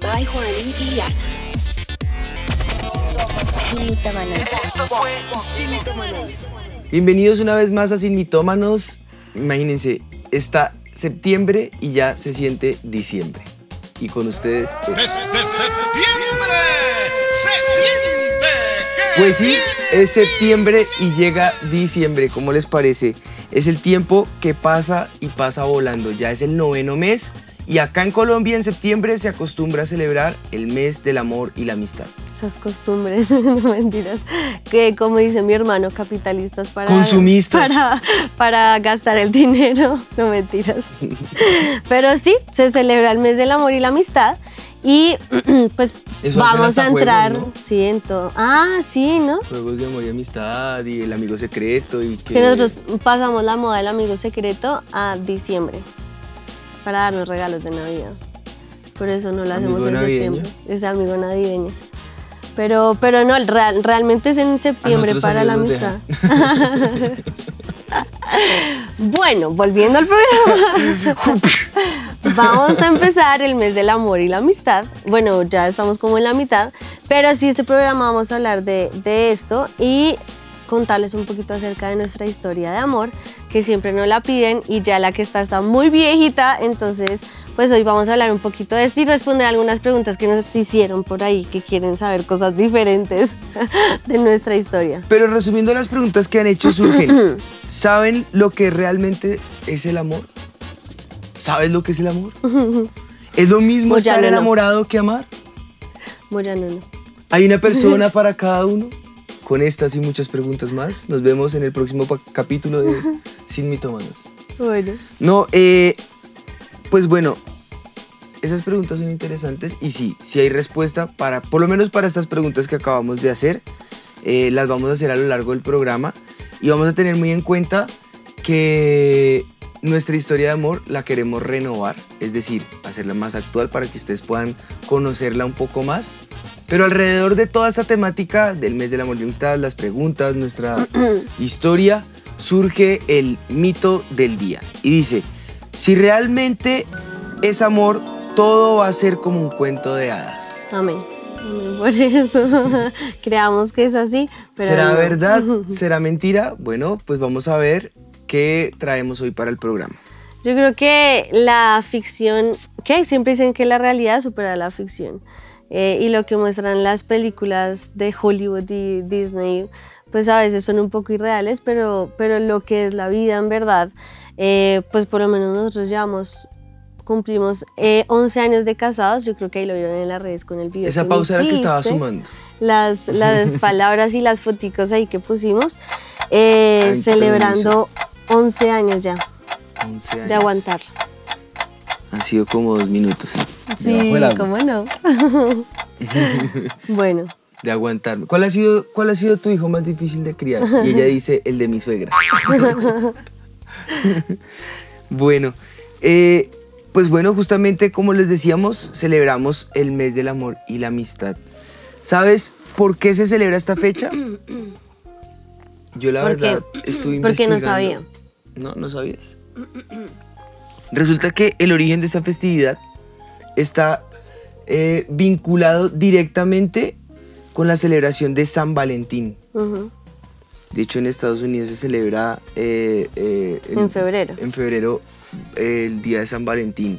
By Juan y Ana. Sin mitómanos. Esto fue Sin Mitómanos. Bienvenidos una vez más a Sin Mitómanos. Imagínense, está septiembre y ya se siente diciembre. Y con ustedes es... Desde septiembre se siente que Pues sí, es septiembre y llega diciembre, ¿cómo les parece? Es el tiempo que pasa y pasa volando, ya es el noveno mes y acá en Colombia en septiembre se acostumbra a celebrar el mes del amor y la amistad. Esas costumbres, no mentiras, que como dice mi hermano, capitalistas para... Consumistas. Para, para gastar el dinero, no mentiras. Pero sí, se celebra el mes del amor y la amistad y pues Eso vamos a entrar, juegos, ¿no? sí, en todo. Ah, sí, ¿no? Juegos de amor y amistad y el amigo secreto y Que nosotros pasamos la moda del amigo secreto a diciembre para darnos regalos de Navidad. Por eso no lo hacemos ¿Amigo en navideño? septiembre. Es amigo navideño. Pero, pero no, el real- realmente es en septiembre nosotros para la amistad. bueno, volviendo al programa. Vamos a empezar el mes del amor y la amistad. Bueno, ya estamos como en la mitad, pero sí este programa vamos a hablar de, de esto y contarles un poquito acerca de nuestra historia de amor, que siempre nos la piden y ya la que está está muy viejita, entonces pues hoy vamos a hablar un poquito de esto y responder algunas preguntas que nos hicieron por ahí, que quieren saber cosas diferentes de nuestra historia. Pero resumiendo las preguntas que han hecho surgen, ¿saben lo que realmente es el amor? ¿Sabes lo que es el amor? ¿Es lo mismo estar no. enamorado que amar? Bueno, no, no. ¿Hay una persona para cada uno? Con estas y muchas preguntas más, nos vemos en el próximo capítulo de Sin Mitómanos. Bueno. No, eh, pues bueno, esas preguntas son interesantes y sí, sí hay respuesta para, por lo menos para estas preguntas que acabamos de hacer, eh, las vamos a hacer a lo largo del programa y vamos a tener muy en cuenta que nuestra historia de amor la queremos renovar, es decir, hacerla más actual para que ustedes puedan conocerla un poco más. Pero alrededor de toda esta temática del mes del amor y amistad, las preguntas, nuestra historia, surge el mito del día. Y dice, si realmente es amor, todo va a ser como un cuento de hadas. Amén. Amén por eso. Creamos que es así, pero ¿Será no. verdad? ¿Será mentira? Bueno, pues vamos a ver qué traemos hoy para el programa. Yo creo que la ficción, que siempre dicen que la realidad supera la ficción. Eh, y lo que muestran las películas de Hollywood y Disney, pues a veces son un poco irreales, pero, pero lo que es la vida en verdad, eh, pues por lo menos nosotros llevamos, cumplimos eh, 11 años de casados, yo creo que ahí lo vieron en las redes con el video. Esa me pausa era que estaba sumando. las, las palabras y las foticos ahí que pusimos, eh, Ay, celebrando 11 años ya 11 años. de aguantar. Han sido como dos minutos. ¿eh? Sí, cómo no. bueno, De aguantarme. ¿Cuál ha, sido, ¿Cuál ha sido tu hijo más difícil de criar? Y ella dice, el de mi suegra. bueno, eh, pues bueno, justamente como les decíamos, celebramos el mes del amor y la amistad. ¿Sabes por qué se celebra esta fecha? Yo la verdad estuve Porque no investigando. sabía. No, no sabías. Resulta que el origen de esta festividad está eh, vinculado directamente con la celebración de San Valentín. De hecho, en Estados Unidos se celebra eh, eh, En febrero. En febrero el día de San Valentín.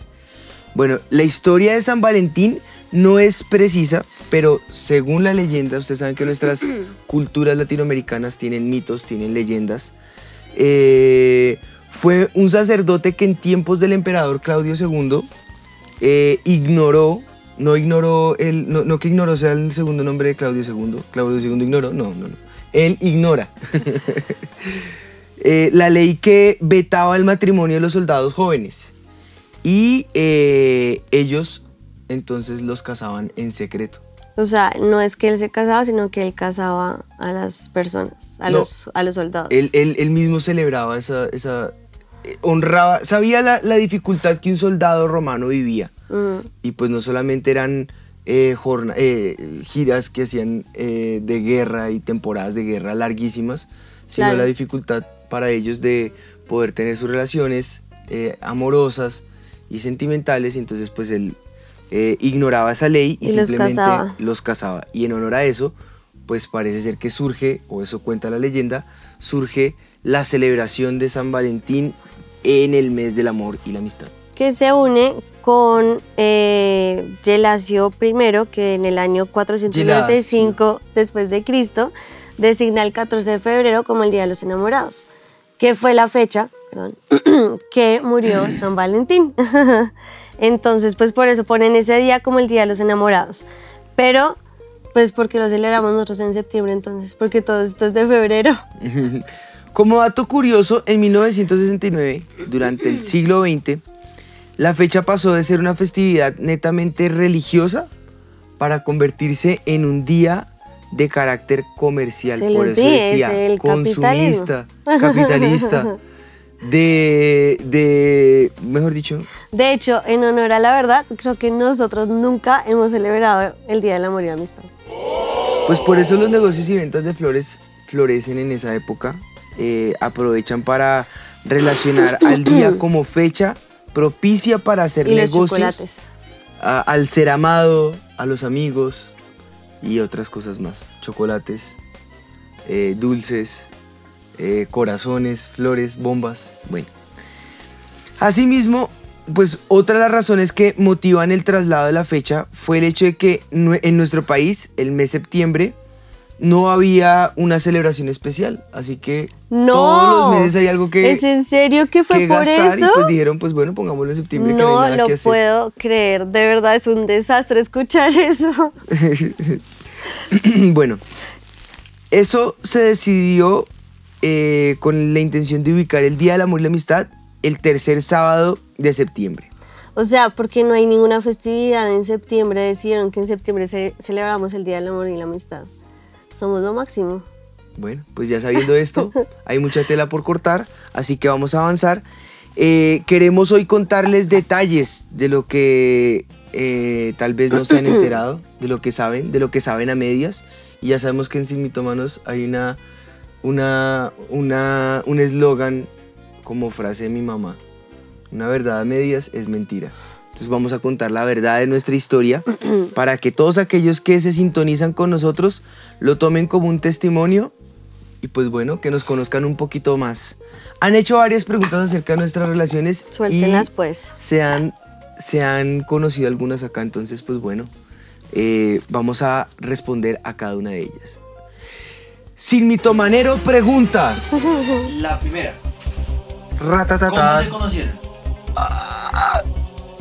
Bueno, la historia de San Valentín no es precisa, pero según la leyenda, ustedes saben que nuestras culturas latinoamericanas tienen mitos, tienen leyendas. Eh, fue un sacerdote que en tiempos del emperador Claudio II eh, ignoró, no ignoró, el, no, no que ignoró sea el segundo nombre de Claudio II, Claudio II ignoró, no, no, no. Él ignora eh, la ley que vetaba el matrimonio de los soldados jóvenes. Y eh, ellos entonces los casaban en secreto. O sea, no es que él se casaba, sino que él casaba a las personas, a, No. los, a los soldados. Él, él- él mismo celebraba esa, esa honraba, sabía la, la dificultad que un soldado romano vivía. Mm, Y pues no solamente eran eh, eh, giras que hacían eh, de guerra y temporadas de guerra larguísimas, sino Claro. la dificultad para ellos de poder tener sus relaciones amorosas y sentimentales, y entonces pues él ignoraba esa ley y, Y los simplemente casaba. los casaba. Y en honor a eso, pues parece ser que surge, o eso cuenta la leyenda, surge la celebración de San Valentín en el mes del amor y la amistad. que se une con eh, Gelasio I, que en el año 495 después de Cristo designa el 14 de febrero como el Día de los Enamorados, que fue la fecha perdón, que murió San Valentín. Entonces, pues por eso ponen ese día como el Día de los Enamorados. Pero, pues porque lo celebramos nosotros en septiembre, entonces, porque todo esto es de febrero. Como dato curioso, en 1969, durante el siglo XX, la fecha pasó de ser una festividad netamente religiosa para convertirse en un día de carácter comercial. Se Por eso di, es decía el consumista, capitalista, de, de, mejor dicho, De hecho, en honor a la verdad, creo que nosotros nunca hemos celebrado el Día del Amor y la Amistad. Pues por eso los negocios y ventas de flores florecen en esa época. Eh, aprovechan para relacionar al día como fecha propicia para hacer Y negocios a- al ser amado, a los amigos y otras cosas más. Chocolates, eh, dulces, eh, corazones, flores, bombas. Bueno. Asimismo, pues otra de las razones que motivan el traslado de la fecha fue el hecho de que en nuestro país, el mes septiembre, no había una celebración especial. Así que No. todos los meses hay algo que, ¿Es en serio que fue que por gastar. eso? Y pues dijeron, pues bueno, pongámoslo en septiembre. que no, no hay nada lo que hacer. puedo creer. De verdad es un desastre escuchar eso. bueno, eso se decidió eh, con la intención de ubicar el Día del Amor y la Amistad el tercer sábado de septiembre. O sea, porque no hay ninguna festividad en septiembre, decidieron que en septiembre ce- celebramos el Día del Amor y la Amistad. Somos lo máximo. Bueno, pues ya sabiendo esto, hay mucha tela por cortar, así que vamos a avanzar. Eh, queremos hoy contarles detalles de lo que eh, tal vez no se han enterado, de lo que saben, de lo que saben a medias. Y ya sabemos que en Sin Mitómanos hay una, una, una, un eslogan como frase de mi mamá. Una verdad a medias es mentira. Entonces vamos a contar la verdad de nuestra historia para que todos aquellos que se sintonizan con nosotros lo tomen como un testimonio y pues bueno, que nos conozcan un poquito más. Han hecho varias preguntas acerca de nuestras relaciones Suéltenlas y pues. se han, se han conocido algunas acá, entonces pues bueno, eh, vamos a responder a cada una de ellas. Sin mitomanero pregunta. La primera. ¿Cómo se conocieron?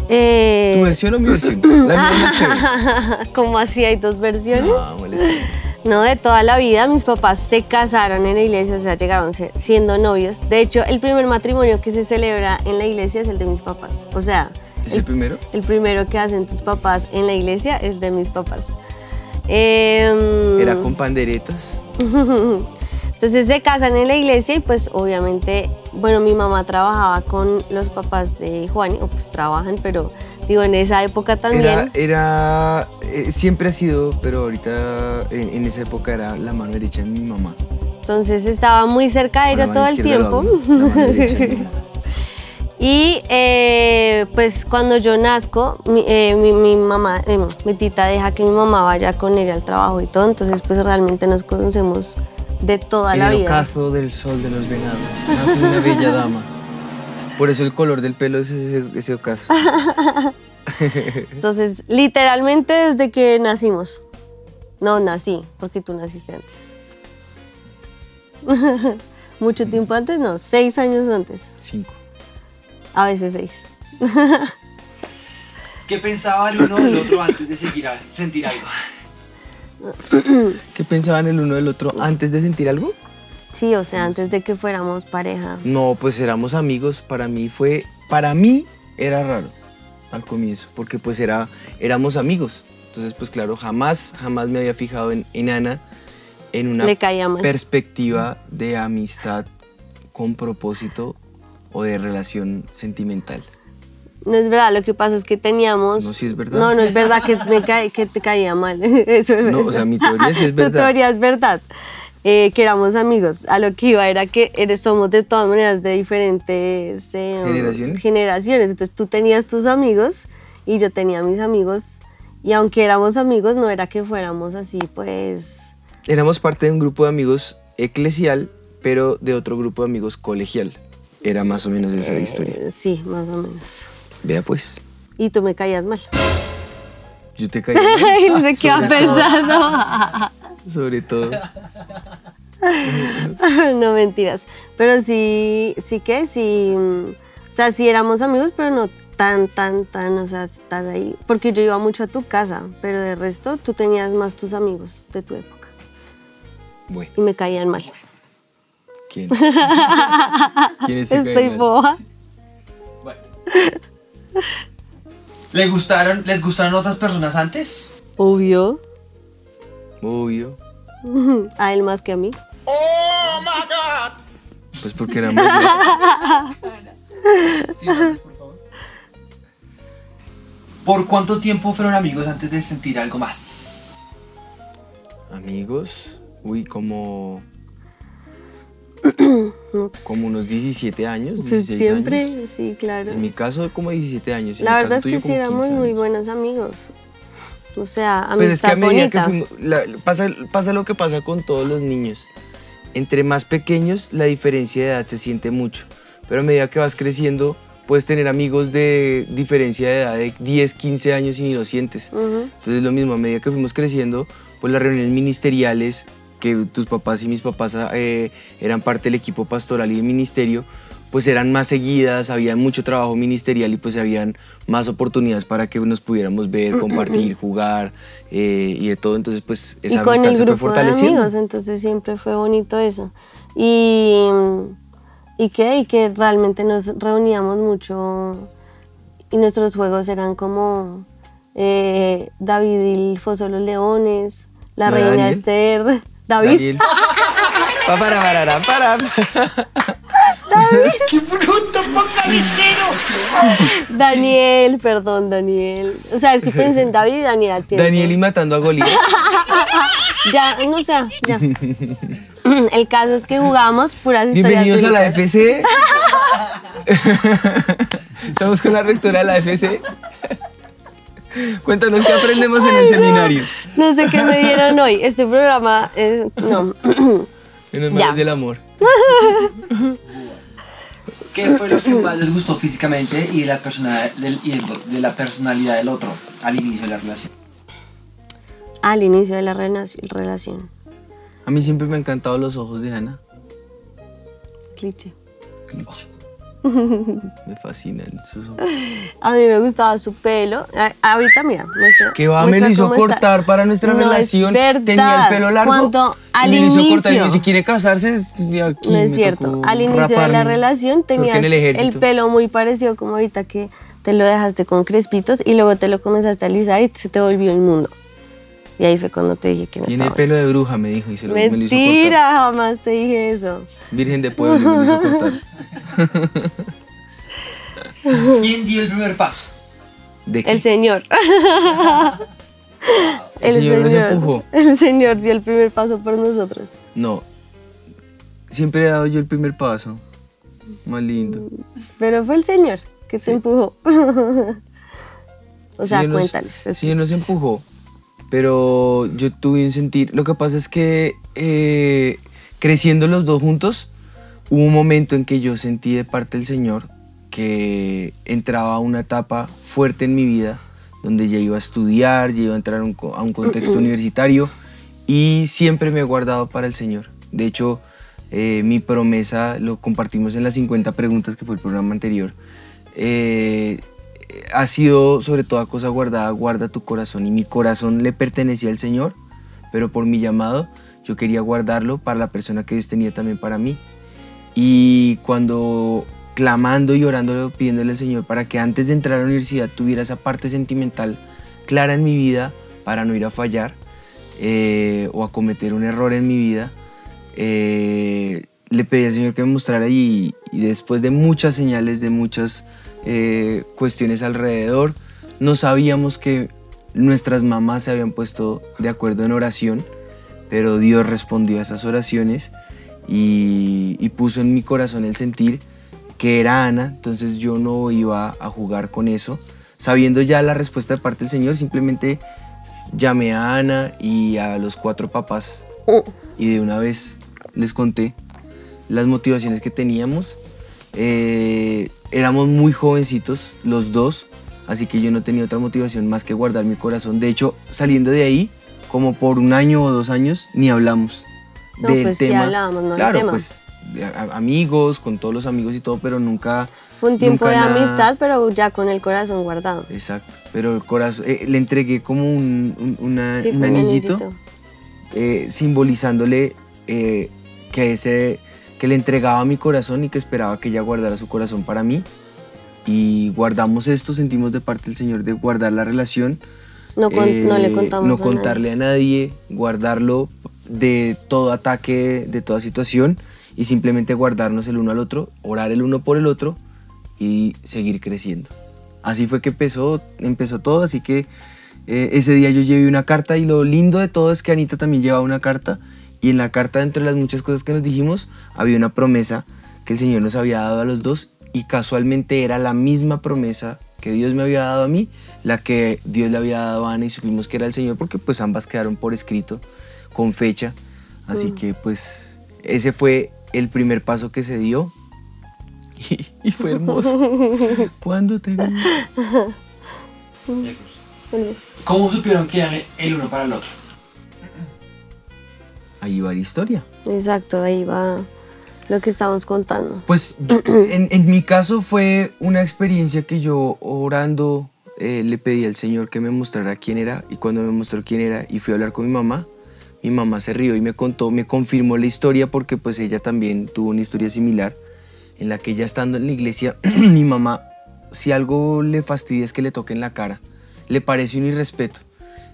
Eh, ¿Tu versión o mi versión? La mía. ¿Cómo así hay dos versiones? No. No, de toda la vida mis papás se casaron en la iglesia, o sea, llegaron siendo novios. De hecho, el primer matrimonio que se celebra en la iglesia es el de mis papás. O sea, ¿Es el primero? el primero que hacen tus papás en la iglesia es de mis papás. Em, Era con panderetas. Entonces se casan en la iglesia y pues obviamente, bueno, mi mamá trabajaba con los papás de Juan, o pues trabajan, pero digo, en esa época también. Era, era eh, siempre ha sido, pero ahorita en, en esa época era la mano derecha de mi mamá. Entonces estaba muy cerca de ella todo el tiempo. hablo, la mano derecha de mi mamá. Y eh, pues cuando yo nazco, mi, eh, mi- mi mamá, eh, mi tita deja que mi mamá vaya con ella al trabajo y todo, entonces pues realmente nos conocemos de toda la el vida. ocazo del sol de los venados. Nace una bella dama. Por eso el color del pelo es ese, ese ocaso. Entonces, literalmente desde que nacimos. No, nací, porque tú naciste antes. Mucho tiempo antes, no, seis años antes. Cinco. A veces seis. ¿Qué pensaba el uno del otro antes de seguir a- sentir algo? ¿Qué pensaban el uno del otro antes de sentir algo? Sí, o sea, antes de que fuéramos pareja. No, pues éramos amigos. Para mí fue, para mí era raro al comienzo, porque pues era, éramos amigos. Entonces, pues claro, jamás, jamás me había fijado en, en Ana en una perspectiva de amistad con propósito o de relación sentimental. No es verdad, lo que pasa es que teníamos... No, sí es verdad. No, no es verdad que, me ca- que te caía mal. Eso No, o sea, mi teoría sí es Tu verdad. teoría es verdad. eh, que éramos amigos. A lo que iba era que eres, somos de todas maneras de diferentes eh, ¿Generaciones? generaciones. Entonces tú tenías tus amigos y yo tenía mis amigos. Y aunque éramos amigos, no era que fuéramos así, pues... Éramos parte de un grupo de amigos eclesial, pero de otro grupo de amigos colegial. Era más o menos esa la historia. eh, sí, más o menos. Vea pues, Y tú me caías mal. yo te caí sé qué va pensando. sobre todo. no mentiras. Pero sí, sí que sí. mm, O sea, sí éramos amigos, pero no tan, tan, tan, o sea, estar ahí. Porque yo iba mucho a tu casa, pero de resto tú tenías más tus amigos de tu época. Bueno, Y me caían mal. ¿quién? ¿Quiénes te Estoy mal? boba. Bueno. ¿Le gustaron, ¿Les gustaron otras personas antes? Obvio. Obvio. A él más que a mí. Oh my God. Pues porque éramos Sí, por favor. ¿Por cuánto tiempo fueron amigos antes de sentir algo más? amigos. Uy, como, como unos 17 años. pues 16 siempre, años. sí, claro. En mi caso, como 17 años. en La verdad es que sí éramos 15 muy años. buenos amigos. O sea, Pues es que amistad a medida que bonita. fuimos, la- pasa, pasa lo que pasa con todos los niños. Entre más pequeños, la diferencia de edad se siente mucho. Pero a medida que vas creciendo, puedes tener amigos de diferencia de edad de 10, 15 años y ni lo sientes. Ujú. Entonces lo mismo, a medida que fuimos creciendo, pues las reuniones ministeriales, que tus papás y mis papás eh, eran parte del equipo pastoral y de ministerio, pues eran más seguidas, había mucho trabajo ministerial y pues habían más oportunidades para que nos pudiéramos ver, compartir, jugar eh, y de todo. Entonces pues y esa con amistad el se fue grupo de fortaleciendo. amigos, entonces siempre fue bonito eso. Y, y que, y que realmente nos reuníamos mucho y nuestros juegos eran como eh, David y el Foso los Leones, la ¿No Reina Daniel? Esther, David, Daniel. Pa, para, para, para, para. Daniel, perdón, Daniel. O sea, es que pensé en David y Daniel al tiempo. Daniel y matando a Goliat. Ya, no sé, ya. El caso es que jugamos puras historias Bienvenidos a la. FC. Estamos con la rectora de la FC. Cuéntanos qué aprendemos en el seminario. No sé qué me dieron hoy. Este programa, eh, no. Menos Ya. mal es del amor. ¿Qué fue lo que más les gustó físicamente y de la, persona, del- y de la personalidad del otro al inicio de la relación? Al inicio de la relaci- relación. A mí siempre me han encantado los ojos de Ana. Cliché. Cliché. Me fascinan sus ojos. A mí me gustaba su pelo. A- ahorita, mira, muestra. Que va, me lo hizo está. cortar para nuestra No relación. Tenía el pelo largo. Cuando y al me lo hizo cortar. Y inicio. si quiere casarse, aquí No es me cierto. tocó Al inicio de la relación tenías en el, el, pelo muy parecido como ahorita que te lo dejaste con crespitos y luego te lo comenzaste a alisar y se te volvió inmundo. Y ahí fue cuando te dije que no Tiene estaba. pelo de bruja, me dijo. Y se lo, me lo hizo. Mentira, jamás te dije eso. Virgen de pueblo, me lo hizo cortar. ¿Quién dio el primer paso? ¿De qué? El señor. El señor nos empujó. El señor dio el primer paso por nosotros. No. Siempre he dado yo el primer paso. Más lindo. Pero fue el señor que te empujó. o sea, Sí, nos- cuéntales. Sí, nos empujó. Pero yo tuve un sentir. Lo que pasa es que eh, creciendo los dos juntos, hubo un momento en que yo sentí de parte del Señor que entraba a una etapa fuerte en mi vida, donde ya iba a estudiar, ya iba a entrar a un, a un contexto universitario y siempre me he guardado para el Señor. De hecho, eh, mi promesa lo compartimos en las 50 preguntas que fue el programa anterior. Eh, ha sido sobre toda cosa guardada, guarda tu corazón. Y mi corazón le pertenecía al Señor, pero por mi llamado yo quería guardarlo para la persona que Dios tenía también para mí. Y cuando clamando y orándole, pidiéndole al Señor para que antes de entrar a la universidad tuviera esa parte sentimental clara en mi vida para no ir a fallar eh, o a cometer un error en mi vida, eh, le pedí al Señor que me mostrara y, y después de muchas señales, de muchas eh, cuestiones alrededor, no sabíamos que nuestras mamás se habían puesto de acuerdo en oración, pero Dios respondió a esas oraciones y, y puso en mi corazón el sentir que era Ana, entonces yo no iba a jugar con eso. Sabiendo ya la respuesta de parte del Señor, simplemente llamé a Ana y a los cuatro papás y de una vez les conté las motivaciones que teníamos. Eh, éramos muy jovencitos los dos, así que yo no tenía otra motivación más que guardar mi corazón. De hecho, saliendo de ahí, como por un año o dos años, ni hablamos No, del pues sí tema. hablábamos, no del claro, tema. pues amigos, con todos los amigos y todo, pero nunca... Fue un tiempo de nada- amistad, pero ya con el corazón guardado. Exacto, pero el corazón, eh, le entregué como un, un- una- Sí, un fue un anillito, anillito. eh, simbolizándole eh, que, ese, que le entregaba mi corazón y que esperaba que ella guardara su corazón para mí. Y guardamos esto, sentimos de parte del Señor de guardar la relación. No, con- no le eh, contamos no a nadie. contarle a nadie, guardarlo de todo ataque, de toda situación y simplemente guardarnos el uno al otro, orar el uno por el otro y seguir creciendo. Así fue que empezó, empezó todo, así que eh, ese día yo llevé una carta y lo lindo de todo es que Anita también llevaba una carta y en la carta entre las muchas cosas que nos dijimos había una promesa que el Señor nos había dado a los dos y casualmente era la misma promesa que Dios me había dado a mí, la que Dios le había dado a Ana y supimos que era el Señor porque pues ambas quedaron por escrito con fecha. Así que pues ese fue el primer paso que se dio y, y fue hermoso. Cuando te vi. ¿Cómo supieron que eran el uno para el otro? Ahí va la historia. Exacto, ahí va lo que estábamos contando. Pues yo- en, en mi caso fue una experiencia que yo orando eh, le pedí al Señor que me mostrara quién era y cuando me mostró quién era y fui a hablar con mi mamá, mi mamá se rió y me contó, me confirmó la historia porque pues ella también tuvo una historia similar en la que ella estando en la iglesia, mi mamá, si algo le fastidia es que le toquen la cara, le parece un irrespeto.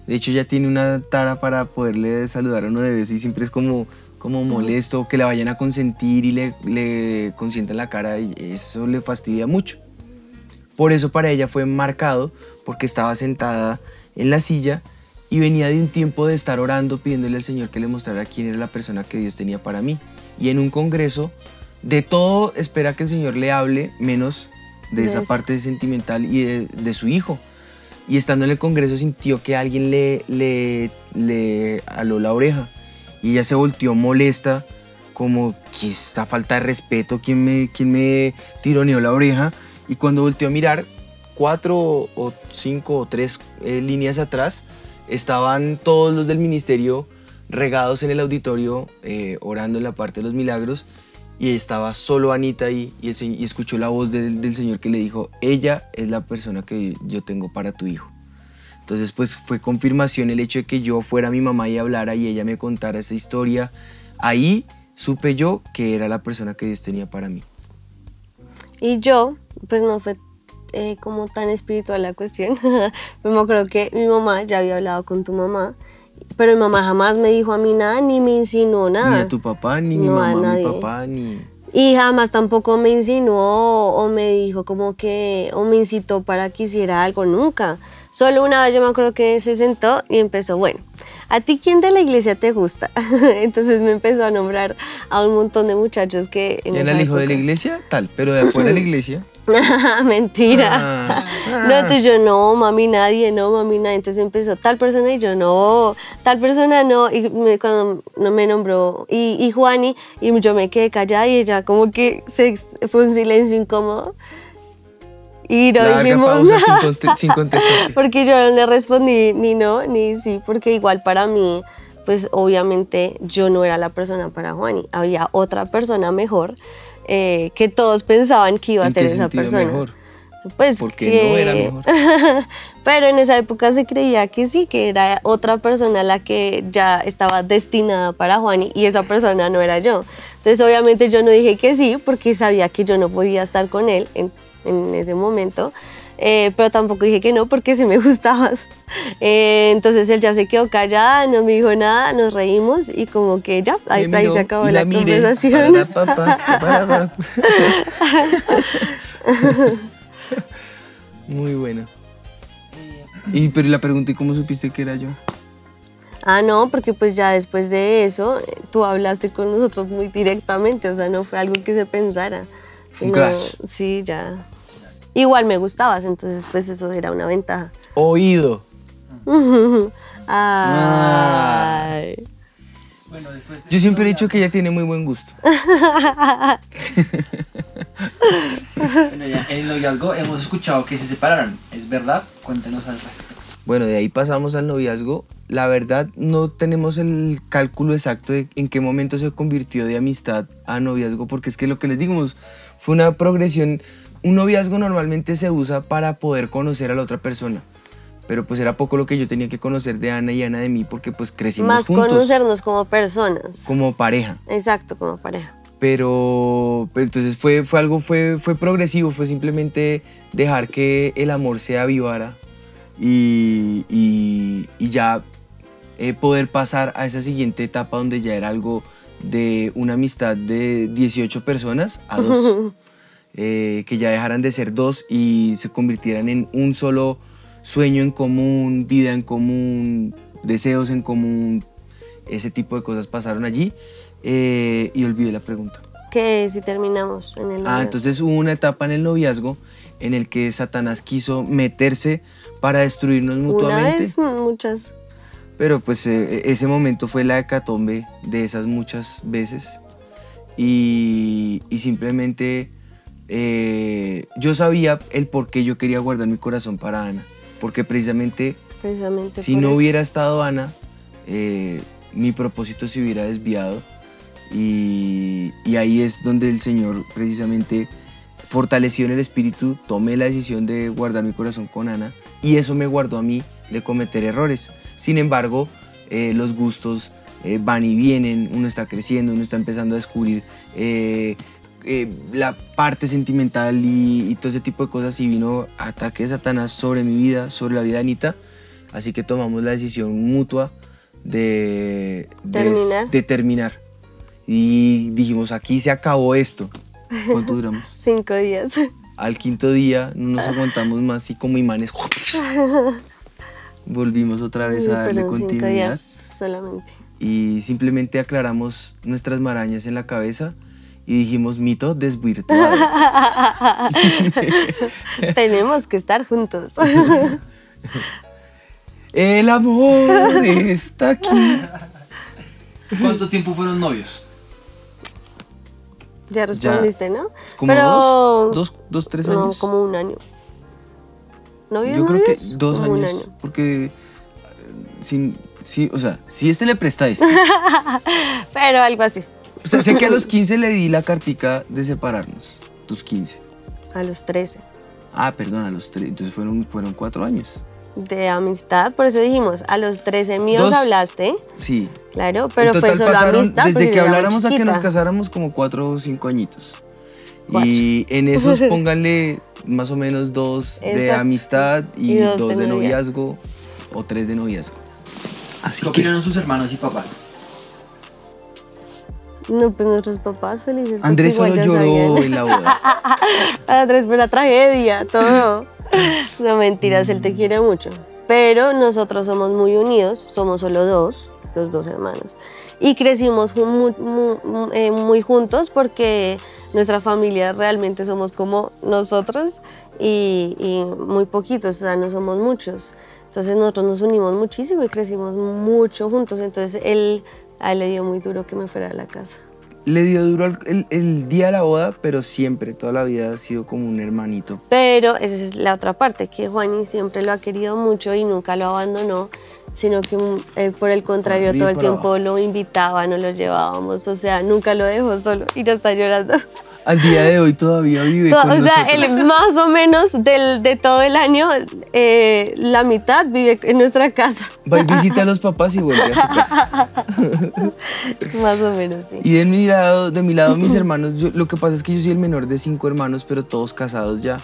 De hecho, ella tiene una tara para poderle saludar a uno de vez y siempre es como, como molesto que le vayan a consentir y le, le consientan la cara y eso le fastidia mucho. Por eso para ella fue marcado porque estaba sentada en la silla y venía de un tiempo de estar orando pidiéndole al Señor que le mostrara quién era la persona que Dios tenía para mí. Y en un congreso, de todo espera que el Señor le hable, menos de De esa eso. parte sentimental y de, de su hijo. Y estando en el congreso sintió que alguien le, le, le aló la oreja. Y ella se volteó molesta, como que esta falta de respeto, ¿quién me, quién me tironeó la oreja? Y cuando volteó a mirar, cuatro o cinco o tres eh, líneas atrás, estaban todos los del ministerio regados en el auditorio, eh, orando en la parte de los milagros. Y estaba solo Anita ahí y, escuchó la voz del, Señor que le dijo, ella es la persona que yo tengo para tu hijo. Entonces pues fue confirmación el hecho de que yo fuera mi mamá y hablara y ella me contara esa historia. Ahí supe yo que era la persona que Dios tenía para mí. Y yo, pues no fue eh, como tan espiritual la cuestión. Pero acuerdo que mi mamá ya había hablado con tu mamá, pero mi mamá jamás me dijo a mí nada, ni me insinuó nada. Ni a tu papá, ni mi No, a mamá, mi nadie. papá, ni... Y jamás tampoco me insinuó o me dijo como que, o me incitó para que hiciera algo, nunca. Solo una vez yo me acuerdo que se sentó y empezó, bueno, ¿a ti quién de la iglesia te gusta? Entonces me empezó a nombrar a un montón de muchachos que en Era esa el hijo de la iglesia, tal, pero de afuera de la iglesia. Mentira. Ah, No, entonces yo no, mami, nadie, no, mami, nadie. Entonces empezó tal persona y yo no, tal persona no. Y me- cuando no me nombró, y, y Juani, y yo me quedé callada y ella como que se, fue un silencio incómodo. Y no larga dijimos sin, nada. conte- sin contestación. Porque yo no le respondí ni no, ni sí, porque igual para mí, pues obviamente yo no era la persona para Juani. Había otra persona mejor eh, que todos pensaban que iba a ¿En ser esa persona. mejor? Pues Porque que... no era mejor. Pero en esa época se creía que sí, que era otra persona la que ya estaba destinada para Juani y esa persona no era yo. Entonces obviamente yo no dije que sí porque sabía que yo no podía estar con él en, en ese momento. Eh, pero tampoco dije que no porque sí me gustabas. Eh, entonces él ya se quedó callada, no me dijo nada, nos reímos y como que ya, ahí, está, ahí se acabó la, conversación. Muy bueno. Y pero la pregunta, ¿y cómo supiste que era yo? Ah, no, porque pues ya después de eso, tú hablaste con nosotros muy directamente, o sea, no fue algo que se pensara. sino-. Sí, ya. Igual me gustabas, entonces pues eso era una ventaja. Oído. Ay. Bueno, después de Yo siempre he dicho que ella tiene muy buen gusto. Bueno, ya en el noviazgo hemos escuchado que se separaron. ¿Es verdad? Cuéntenos al respecto. Bueno, de ahí pasamos al noviazgo. La verdad, no tenemos el cálculo exacto de en qué momento se convirtió de amistad a noviazgo, porque es que lo que les digo, fue una progresión. Un noviazgo normalmente se usa para poder conocer a la otra persona. Pero pues era poco lo que yo tenía que conocer de Ana y Ana de mí, porque pues crecimos Más juntos conocernos como personas. como pareja. Exacto, como pareja. pero, pero entonces fue, fue algo, fue, fue progresivo, fue simplemente dejar que el amor se avivara y, y- y ya eh, poder pasar a esa siguiente etapa donde ya era algo de una amistad de 18 personas a dos, Eh, que ya dejaran de ser dos y se convirtieran en un solo sueño en común, vida en común, deseos en común, ese tipo de cosas pasaron allí eh, y olvidé la pregunta. Que si terminamos en el Ah, noviazgo. entonces hubo una etapa en el noviazgo en el que Satanás quiso meterse para destruirnos Una mutuamente, vez, muchas. pero pues eh, ese momento fue la hecatombe de esas muchas veces y, y simplemente eh, yo sabía el por qué yo quería guardar mi corazón para Ana, porque precisamente Precisamente si no eso. hubiera estado Ana, eh, mi propósito se hubiera desviado. Y, y ahí es donde el Señor precisamente fortaleció en el espíritu, tomé la decisión de guardar mi corazón con Ana y eso me guardó a mí de cometer errores. Sin embargo, eh, los gustos eh, van y vienen, uno está creciendo, uno está empezando a descubrir eh, eh, la parte sentimental y, y todo ese tipo de cosas y vino ataque de Satanás sobre mi vida, sobre la vida de Anita. Así que tomamos la decisión mutua de, Terminar. de terminar. Y dijimos, aquí se acabó esto. ¿Cuánto duramos? Cinco días. Al quinto día no nos aguantamos más y como imanes volvimos otra vez a darle Fueron cinco días solamente. y simplemente aclaramos nuestras marañas en la cabeza y dijimos mito desvirtuado. Tenemos que estar juntos. El amor está aquí. ¿Cuánto tiempo fueron novios? ya respondiste, ¿no? Como Pero dos, dos, dos, tres no, años. como un año. ¿Novios, Yo creo que dos Como un años, año. porque eh, sin, sí, o sea, si este le prestáis. Pero algo así. O sea, sé que a los 15 le di la cartica de separarnos. Tus 15. A los 13. Ah, perdón, a los 3. Entonces fueron, fueron cuatro años. De amistad, por eso dijimos, a los 13 míos Dos. hablaste, Sí. claro, pero fue solo pasaron, amistad. Desde que habláramos a que nos casáramos, como cuatro o cinco añitos. Cuatro. Y en esos pónganle más o menos dos de amistad y, Y dos dos, de de noviazgo. noviazgo o tres de noviazgo. Así ¿Qué que opinaron sus hermanos y papás? No, pues nuestros papás felices. Andrés solo lloró en la boda. Andrés fue una tragedia, todo. No mentiras, él te quiere mucho. Pero nosotros somos muy unidos, somos solo dos, los dos hermanos. Y crecimos ju- mu- mu- mu- eh, muy, juntos porque nuestra familia realmente somos como nosotros y, y muy poquitos, o sea, no somos muchos. Entonces nosotros nos unimos muchísimo y crecimos mucho juntos. Entonces él, a él le dio muy duro que me fuera de la casa. Le dio duro el, el- día de la boda, pero siempre, toda la vida ha sido como un hermanito. Pero esa es la otra parte, que Juani siempre lo ha querido mucho y nunca lo abandonó, sino que mm, él, por el contrario arriba todo el tiempo abajo. lo invitaba, nos lo llevábamos, o sea, nunca lo dejó solo y no está llorando. Al día de hoy todavía vive con o sea, él más o menos del, de todo el año, eh, la mitad vive en nuestra casa, Va y visita a los papás y vuelve a su casa. más o menos, sí. Y de mi lado, de mi lado mis hermanos, yo- lo que pasa es que yo soy el menor de cinco hermanos, pero todos casados ya.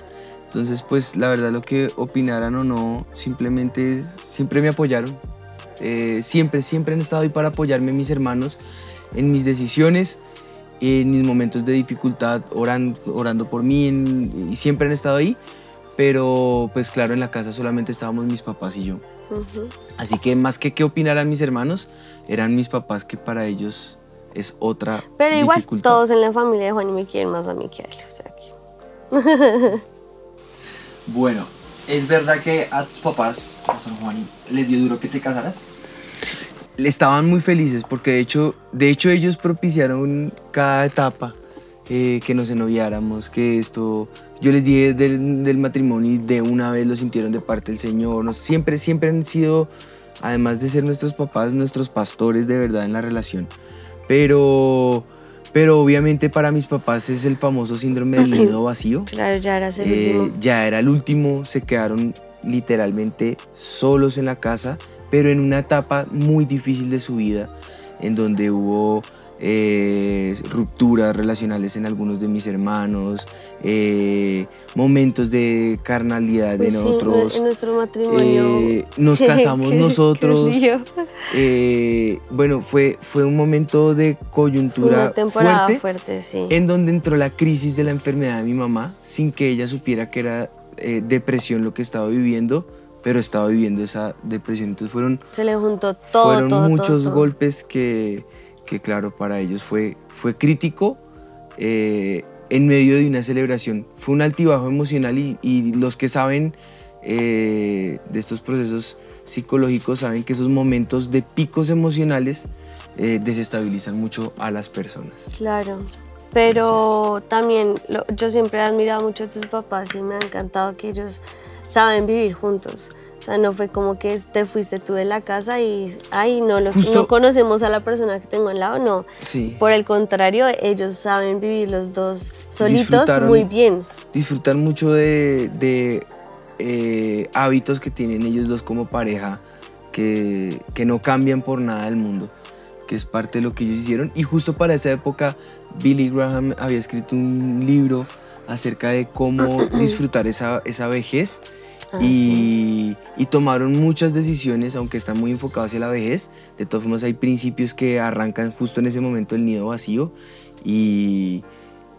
Entonces, pues la verdad lo que opinaran o no, simplemente siempre me apoyaron. Eh, siempre, siempre han estado ahí para apoyarme mis hermanos en mis decisiones, en mis momentos de dificultad, orando, orando por mí, en- y siempre han estado ahí. pero pues claro, en la casa solamente estábamos mis papás y yo. Así que más que qué opinaran mis hermanos, eran mis papás que para ellos es otra Pero igual, dificultad. todos en la familia de Juan y me quieren más a mí que a él. O sea que... Bueno, ¿es verdad que a tus papás, a San Juan, les dio duro que te casaras? Estaban muy felices porque de hecho, de hecho ellos propiciaron cada etapa eh, que nos ennoviáramos, que esto, yo les dije del, del matrimonio y de una vez lo sintieron de parte del Señor, nos, siempre, siempre han sido, además de ser nuestros papás, nuestros pastores de verdad en la relación, pero, pero obviamente para mis papás es el famoso síndrome del nido vacío. Claro, ya eras el Eh, último. ya era el último, se quedaron literalmente solos en la casa, pero en una etapa muy difícil de su vida, en donde hubo eh, rupturas relacionales en algunos de mis hermanos, eh, momentos de carnalidad en Pues sí, otros. En nuestro matrimonio. eh, nos casamos nosotros. bueno, fue, fue un momento de coyuntura Una temporada fuerte fuerte, sí. en donde entró la crisis de la enfermedad de mi mamá sin que ella supiera que era depresión lo que estaba viviendo, pero estaba viviendo esa depresión. Entonces fueron, Se le juntó todo, fueron todo, muchos todo, todo. golpes que, que, claro, para ellos fue, fue crítico eh, en medio de una celebración. Fue un altibajo emocional y, y los que saben eh, de estos procesos psicológicos saben que esos momentos de picos emocionales eh, desestabilizan mucho a las personas. Claro. Pero también lo- yo siempre he admirado mucho a tus papás y me ha encantado que ellos saben vivir juntos. O sea, no fue como que te fuiste tú de la casa y, ay, no, los, Justo- no conocemos a la persona que tengo al lado, no. Sí. Por el contrario, ellos saben vivir los dos solitos muy bien. disfrutar mucho de, de, eh, hábitos que tienen ellos dos como pareja que, que no cambian por nada del mundo, que es parte de lo que ellos hicieron. Y justo para esa época, Billy Graham había escrito un libro acerca de cómo disfrutar esa, esa vejez. Ah, y, y tomaron muchas decisiones, aunque están muy enfocados hacia la vejez. De todas formas, hay principios que arrancan justo en ese momento el nido vacío y,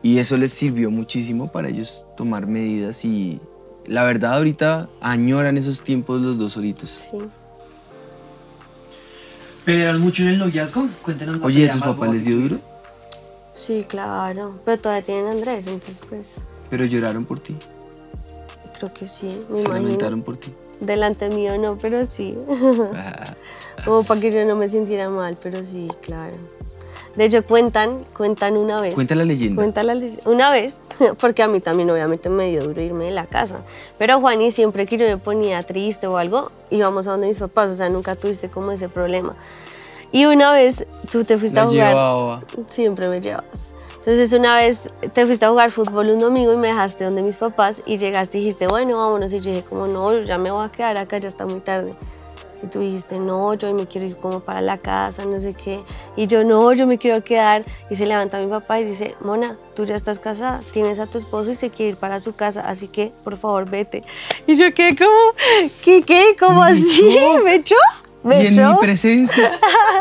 y eso les sirvió muchísimo para ellos tomar medidas y la verdad ahorita añoran esos tiempos los dos solitos. Sí. ¿Pelearon mucho en el noviazgo? Cuéntanos la Oye, ¿tus papás les dio duro? Sí, claro. Pero todavía tienen a Andrés, entonces pues Pero lloraron por ti, creo que sí, me se imagino. lamentaron por ti. Delante mío no, pero sí. Como para que yo no me sintiera mal, pero sí, claro. De hecho, cuentan, cuentan una vez. Cuenta la leyenda. Cuenta la ley- una vez, porque a mí también obviamente me dio duro irme de la casa. Pero Juani, siempre que yo me ponía triste o algo, íbamos a donde mis papás, o sea, nunca tuviste como ese problema. Y una vez tú te fuiste La a jugar. llevaba. Siempre me llevas. Entonces una vez te fuiste a jugar fútbol un domingo y me dejaste donde mis papás y llegaste y dijiste, bueno, vámonos. Y yo dije, como no, ya me voy a quedar acá, ya está muy tarde. Y tú dijiste, no, yo me quiero ir como para la casa, no sé qué. Y yo, no, yo me quiero quedar. Y se levanta mi papá y dice, Mona, tú ya estás casada, tienes a tu esposo y se quiere ir para su casa, así que por favor vete. Y yo quedé como, ¿qué, qué? ¿Cómo ¿Me así? echó? ¿Me echó? Y ¿Me en mi presencia.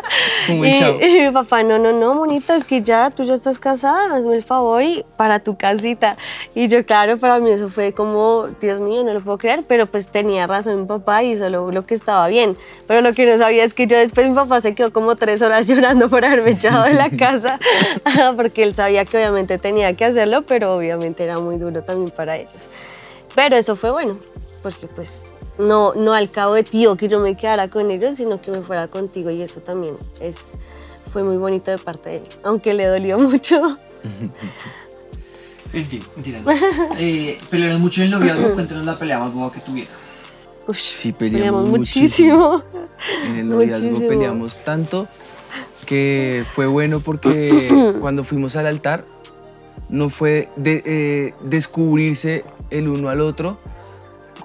Como Y, y mi papá, no, no, no, monita, es que ya tú ya estás casada, hazme el favor y para tu casita. Y yo, claro, para mí eso fue como, Dios mío, no lo puedo creer, pero pues tenía razón mi papá y solo lo que estaba bien. Pero lo que no sabía es que yo después mi papá se quedó como tres horas llorando por haberme echado de la casa, porque él sabía que obviamente tenía que hacerlo, pero obviamente era muy duro también para ellos. Pero eso fue bueno, porque pues no, no al cabo de tío que yo me quedara con ellos, sino que me fuera contigo y eso también es, fue muy bonito de parte de él, aunque le dolió mucho. Mentiras. Eh, ¿Pelearon mucho en el noviazgo? Cuéntanos la pelea más boba que tuvieron. Sí, peleamos muchísimo. En el noviazgo Muchísimo. peleamos tanto que fue bueno porque cuando fuimos al altar no fue de- eh, descubrirse el uno al otro,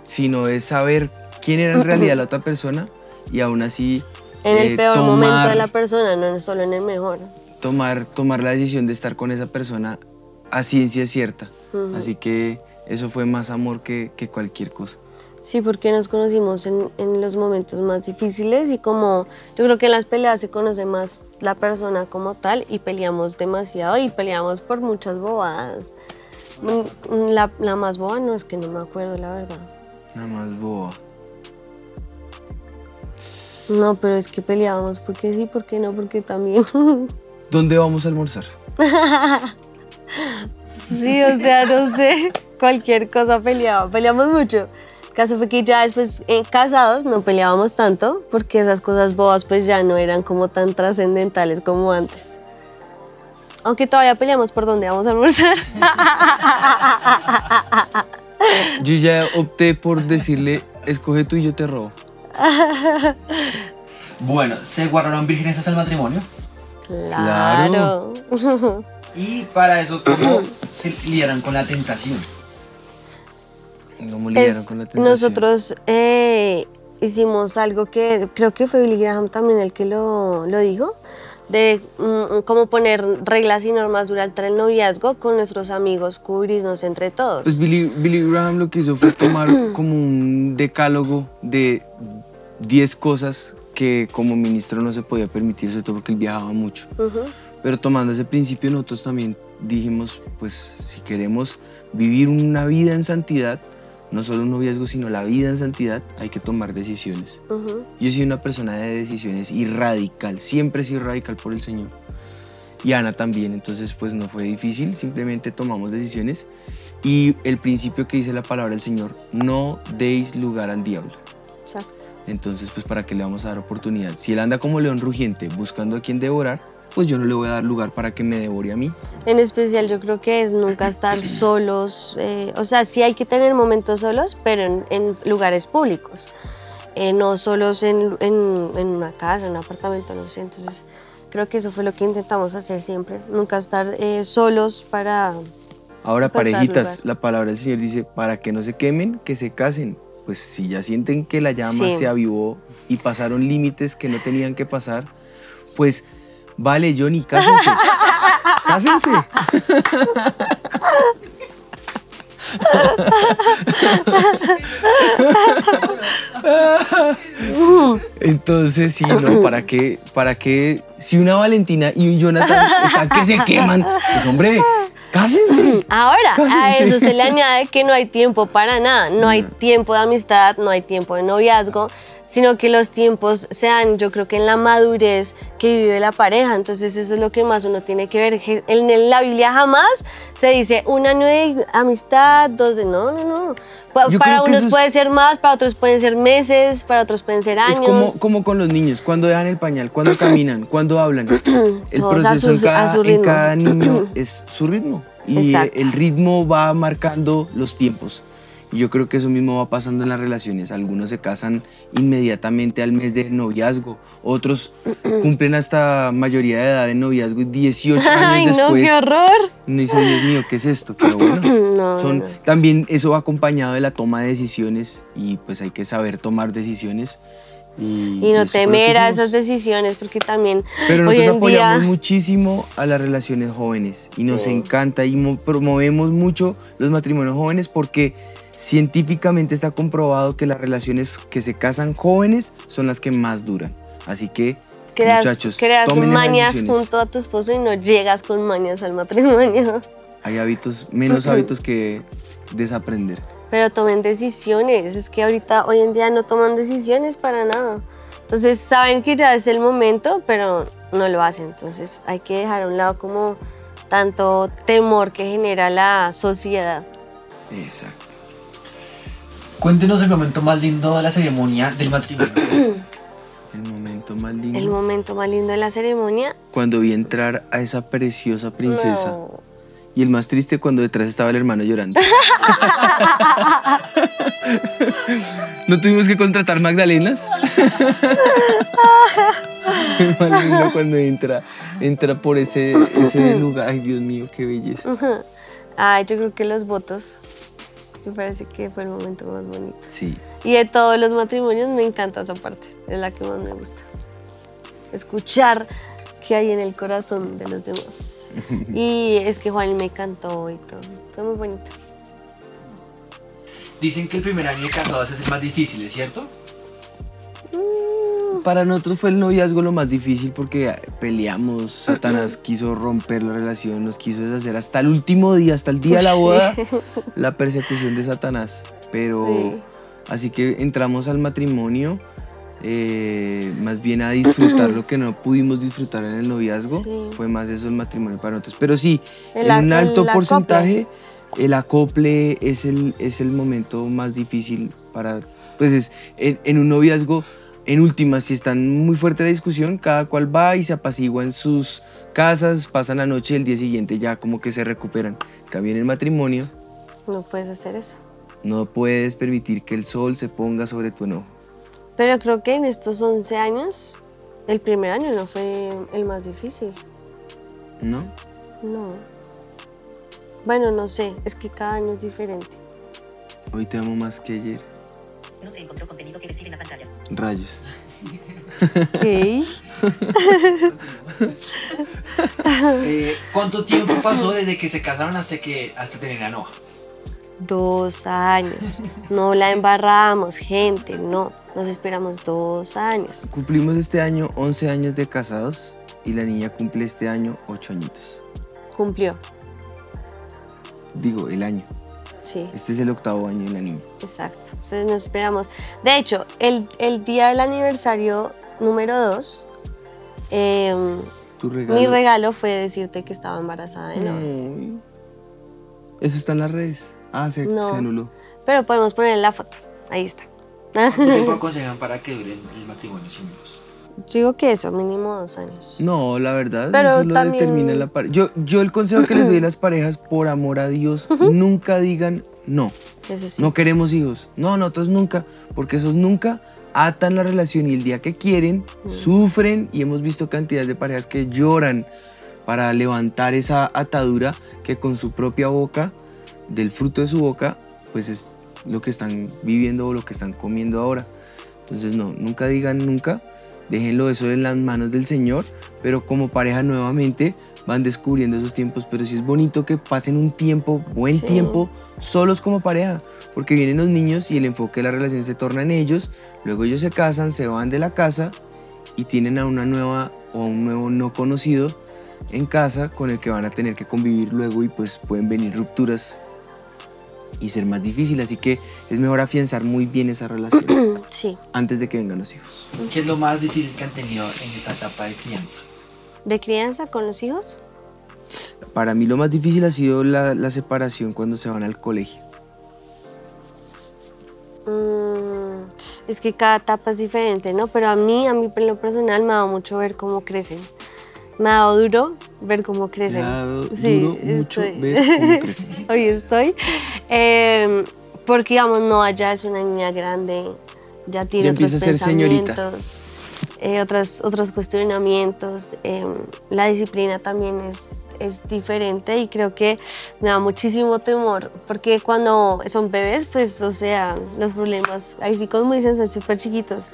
sino es saber quién era en realidad la otra persona y aún así En el eh, peor momento de tomar- la persona, no solo en el mejor. tomar, tomar la decisión de estar con esa persona a ciencia cierta. Ujú. Así que eso fue más amor que, que cualquier cosa. Sí, porque nos conocimos en, en los momentos más difíciles y como yo creo que en las peleas se conoce más la persona como tal y peleamos demasiado y peleamos por muchas bobadas. Mm, La, la más boba no es que no me acuerdo, la verdad. Nada más boba. No, pero es que peleábamos porque sí, porque no, porque también. ¿Dónde vamos a almorzar? sí, o sea, no sé. Cualquier cosa peleaba. Peleamos mucho. El caso fue que ya después, eh, casados, no peleábamos tanto porque esas cosas bobas pues ya no eran como tan trascendentales como antes. Aunque todavía peleamos por dónde vamos a almorzar. Yo ya opté por decirle, escoge tú y yo te robo. Bueno, se guardaron vírgenes hasta el matrimonio. Claro. Y para eso, ¿cómo se lidiaron con la tentación? ¿Cómo lidiaron Es- con la tentación? nosotros eh, hicimos algo que creo que fue Billy Graham también el que lo, lo dijo, de mm, cómo poner reglas y normas durante el noviazgo con nuestros amigos, cubrirnos entre todos. Pues Billy, Billy Graham lo que hizo fue tomar como un decálogo de 10 cosas que como ministro no se podía permitir, sobre todo porque él viajaba mucho. Ujú. Pero tomando ese principio nosotros también dijimos, pues si queremos vivir una vida en santidad, no solo un noviazgo, sino la vida en santidad, hay que tomar decisiones. Ujú. Yo soy una persona de decisiones y radical, siempre he sido radical por el Señor. Y Ana también, entonces pues no fue difícil, simplemente tomamos decisiones. Y el principio que dice la palabra del Señor, no deis lugar al diablo. Exacto. Entonces pues para qué le vamos a dar oportunidad. Si él anda como león rugiente buscando a quien devorar, pues yo no le voy a dar lugar para que me devore a mí. En especial yo creo que es nunca estar solos, eh, o sea, sí hay que tener momentos solos, pero en, en lugares públicos, eh, no solos en, en- en una casa, en un apartamento, no sé. Entonces creo que eso fue lo que intentamos hacer siempre, nunca estar eh, solos para... Ahora, parejitas, la palabra del Señor dice, para que no se quemen, que se casen. Pues si ya sienten que la llama Sí. se avivó y pasaron límites que no tenían que pasar, pues vale, Johnny, cásense. cásense. Entonces, sí, no, ¿para qué? ¿Para qué? Si una Valentina y un Jonathan están que se queman, pues hombre, cásense. Ahora, a eso se le añade que no hay tiempo para nada, no hay tiempo de amistad, no hay tiempo de noviazgo, sino que los tiempos se dan, yo creo que en la madurez que vive la pareja, entonces eso es lo que más uno tiene que ver. En la Biblia jamás se dice un año de amistad, dos de... No, no, no. Yo Para unos es- puede ser más, para otros pueden ser meses, para otros pueden ser años. Es como, como con los niños, cuando dejan el pañal, cuando caminan, cuando hablan. El Todos proceso su- en, cada, en cada niño es su ritmo. Y Exacto. el ritmo va marcando los tiempos. Y yo creo que eso mismo va pasando en las relaciones. Algunos se casan inmediatamente al mes de noviazgo, otros cumplen hasta mayoría de edad de noviazgo y 18 años Ay, no, después. qué horror. Uno dice, Dios mío, ¿qué es esto? Pero bueno, No, son, no, no. también eso va acompañado de la toma de decisiones y pues hay que saber tomar decisiones. Y, Y no temer a esas decisiones, porque también Pero hoy nosotros día... apoyamos muchísimo a las relaciones jóvenes y nos Sí. encanta y mo- promovemos mucho los matrimonios jóvenes porque científicamente está comprobado que las relaciones que se casan jóvenes son las que más duran. Así que, creas, muchachos, creas tomen mañas junto a tu esposo y no llegas con mañas al matrimonio. Hay hábitos, menos hábitos que desaprender. Pero tomen decisiones. Es que ahorita, hoy en día, no toman decisiones para nada. Entonces saben que ya es el momento, pero no lo hacen. Entonces hay que dejar a un lado como tanto temor que genera la sociedad. Exacto. Cuéntenos el momento más lindo de la ceremonia del matrimonio. El momento más lindo. El momento más lindo de la ceremonia. Cuando vi entrar a esa preciosa princesa. No. Y el más triste cuando detrás estaba el hermano llorando. ¿No tuvimos que contratar Magdalenas? Cuando entra, entra por ese, ese lugar. Ay, Dios mío, qué belleza. Ay, yo creo que los votos. Me parece que fue el momento más bonito. Sí. Y de todos los matrimonios me encanta esa parte, es la que más me gusta. Escuchar qué hay en el corazón de los demás. Y es que Juan me cantó y todo. Fue muy bonito. Dicen que el primer año de casados es el más difícil, ¿es cierto? Mm, Para nosotros fue el noviazgo lo más difícil porque peleamos, Satanás quiso romper la relación, nos quiso deshacer hasta el último día, hasta el día de la Sí. boda, la persecución de Satanás. Pero Sí. así que entramos al matrimonio eh, más bien a disfrutar lo que no pudimos disfrutar en el noviazgo. Sí. Fue más eso el matrimonio para nosotros. Pero sí, El en un el alto acople. porcentaje, el acople es el, es el momento más difícil para, pues es, en, en un noviazgo, en últimas, si están muy fuerte la discusión, cada cual va y se apacigua en sus casas, pasan la noche y el día siguiente ya como que se recuperan. En Cambio en el matrimonio, No puedes hacer eso. no puedes permitir que el sol se ponga sobre tu enojo. Pero creo que en estos 11 años, el primer año no fue el más difícil. ¿No? No. Bueno, no sé, es que cada año es diferente. Hoy te amo más que ayer. No se encontró contenido que decir en la pantalla. Rayos. Ok. Eh, ¿Cuánto tiempo pasó desde que se casaron hasta que hasta tener a Noah? Dos años. No la embarramos, gente, no. Nos esperamos dos años. Cumplimos este año 11 años de casados y la niña cumple este año 8 añitos. Cumplió. Digo, el año. Sí, Este es el octavo año de la niña. exacto. Entonces nos esperamos. De hecho, el, el día del aniversario número dos, em, Tu regalo. mi regalo fue decirte que estaba embarazada de. Ay. Eso está en las redes. Ah, se, No. se anuló. Pero podemos ponerle la foto. Ahí está. ¿Qué tiempo aconsejan para que dure el matrimonio sin hijos? Yo digo que eso, mínimo dos años. No, la verdad, Pero eso lo también- determina la pareja. Yo, yo el consejo que les doy a las parejas, por amor a Dios, nunca digan no. Eso sí. No queremos hijos. No, nosotros nunca, porque esos nunca atan la relación y el día que quieren, sufren y hemos visto cantidades de parejas que lloran para levantar esa atadura que con su propia boca, del fruto de su boca, pues es lo que están viviendo o lo que están comiendo ahora. Entonces no, nunca digan nunca, déjenlo eso en las manos del Señor, pero como pareja nuevamente van descubriendo esos tiempos, pero sí es bonito que pasen un tiempo, buen Sí. tiempo, solos como pareja, porque vienen los niños y el enfoque de la relación se torna en ellos, luego ellos se casan, se van de la casa y tienen a una nueva o a un nuevo no conocido en casa con el que van a tener que convivir luego y pues pueden venir rupturas y ser más difícil, así que es mejor afianzar muy bien esa relación Sí. antes de que vengan los hijos. ¿Qué es lo más difícil que han tenido en esta etapa de crianza? ¿De crianza con los hijos? Para mí lo más difícil ha sido la, la separación cuando se van al colegio. Mm, es que cada etapa es diferente, ¿no? Pero a mí, a mí en lo personal, me ha dado mucho ver cómo crecen. Me ha dado duro ver cómo crecen. Me ha dado Sí, duro mucho estoy- ver cómo crecen. Hoy estoy. Eh, porque, digamos, Noah ya es una niña grande, ya tiene Ya otros empieza a ser señorita. pensamientos, eh, otras, otros cuestionamientos. eh, la disciplina también es, es diferente y creo que me da muchísimo temor porque cuando son bebés, pues, o sea, los problemas, ahí sí como dicen, son súper chiquitos,